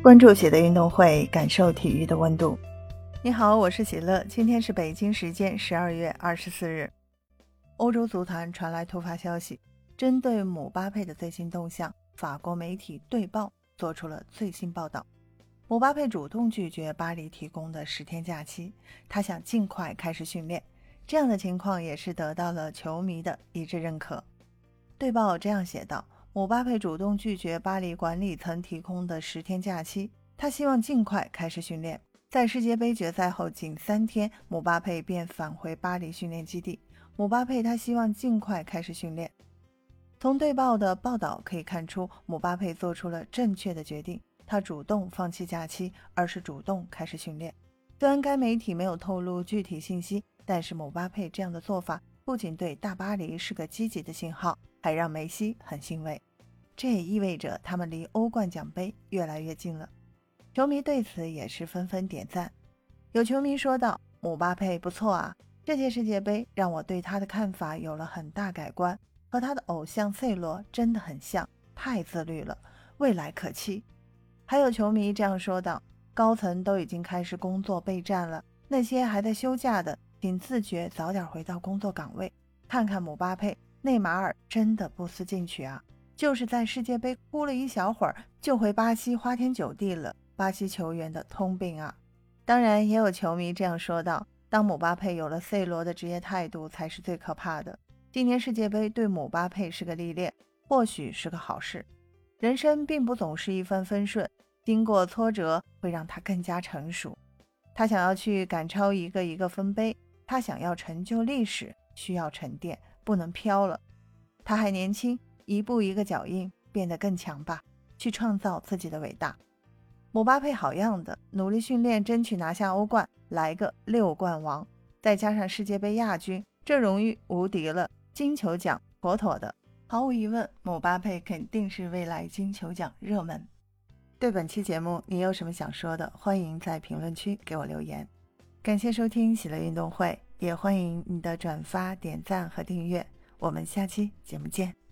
关注喜乐运动会，感受体育的温度。你好，我是喜乐。今天是北京时间十二月二十四日。欧洲足坛传来突发消息，针对姆巴佩的最新动向，法国媒体《队报》做出了最新报道。姆巴佩主动拒绝巴黎提供的十天假期，他想尽快开始训练。这样的情况也是得到了球迷的一致认可。《队报》这样写道。姆巴佩主动拒绝巴黎管理层提供的十天假期，他希望尽快开始训练。在世界杯决赛后仅三天，姆巴佩便返回巴黎训练基地。姆巴佩他希望尽快开始训练。从队报的报道可以看出，姆巴佩做出了正确的决定，他主动放弃假期，而是主动开始训练。虽然该媒体没有透露具体信息，但是姆巴佩这样的做法不仅对大巴黎是个积极的信号，还让梅西很欣慰。这也意味着他们离欧冠奖杯越来越近了，球迷对此也是纷纷点赞。有球迷说道：“姆巴佩不错啊，这届世界杯让我对他的看法有了很大改观，和他的偶像 C 罗真的很像，太自律了，未来可期。”还有球迷这样说道：“高层都已经开始工作备战了，那些还在休假的，请自觉早点回到工作岗位。看看姆巴佩、内马尔，真的不思进取啊。”就是在世界杯哭了一小会儿，就回巴西花天酒地了。巴西球员的通病啊！当然，也有球迷这样说道：“当姆巴佩有了 C 罗的职业态度，才是最可怕的。今年世界杯对姆巴佩是个历练，或许是个好事。人生并不总是一帆风顺，经过挫折会让他更加成熟。他想要去赶超一个一个分杯，他想要成就历史，需要沉淀，不能飘了。他还年轻。”一步一个脚印，变得更强吧，去创造自己的伟大。姆巴佩好样的，努力训练，争取拿下欧冠，来个六冠王，再加上世界杯亚军，这荣誉无敌了。金球奖妥妥的，毫无疑问，姆巴佩肯定是未来金球奖热门。对本期节目，你有什么想说的？欢迎在评论区给我留言。感谢收听喜乐运动会，也欢迎你的转发、点赞和订阅。我们下期节目见。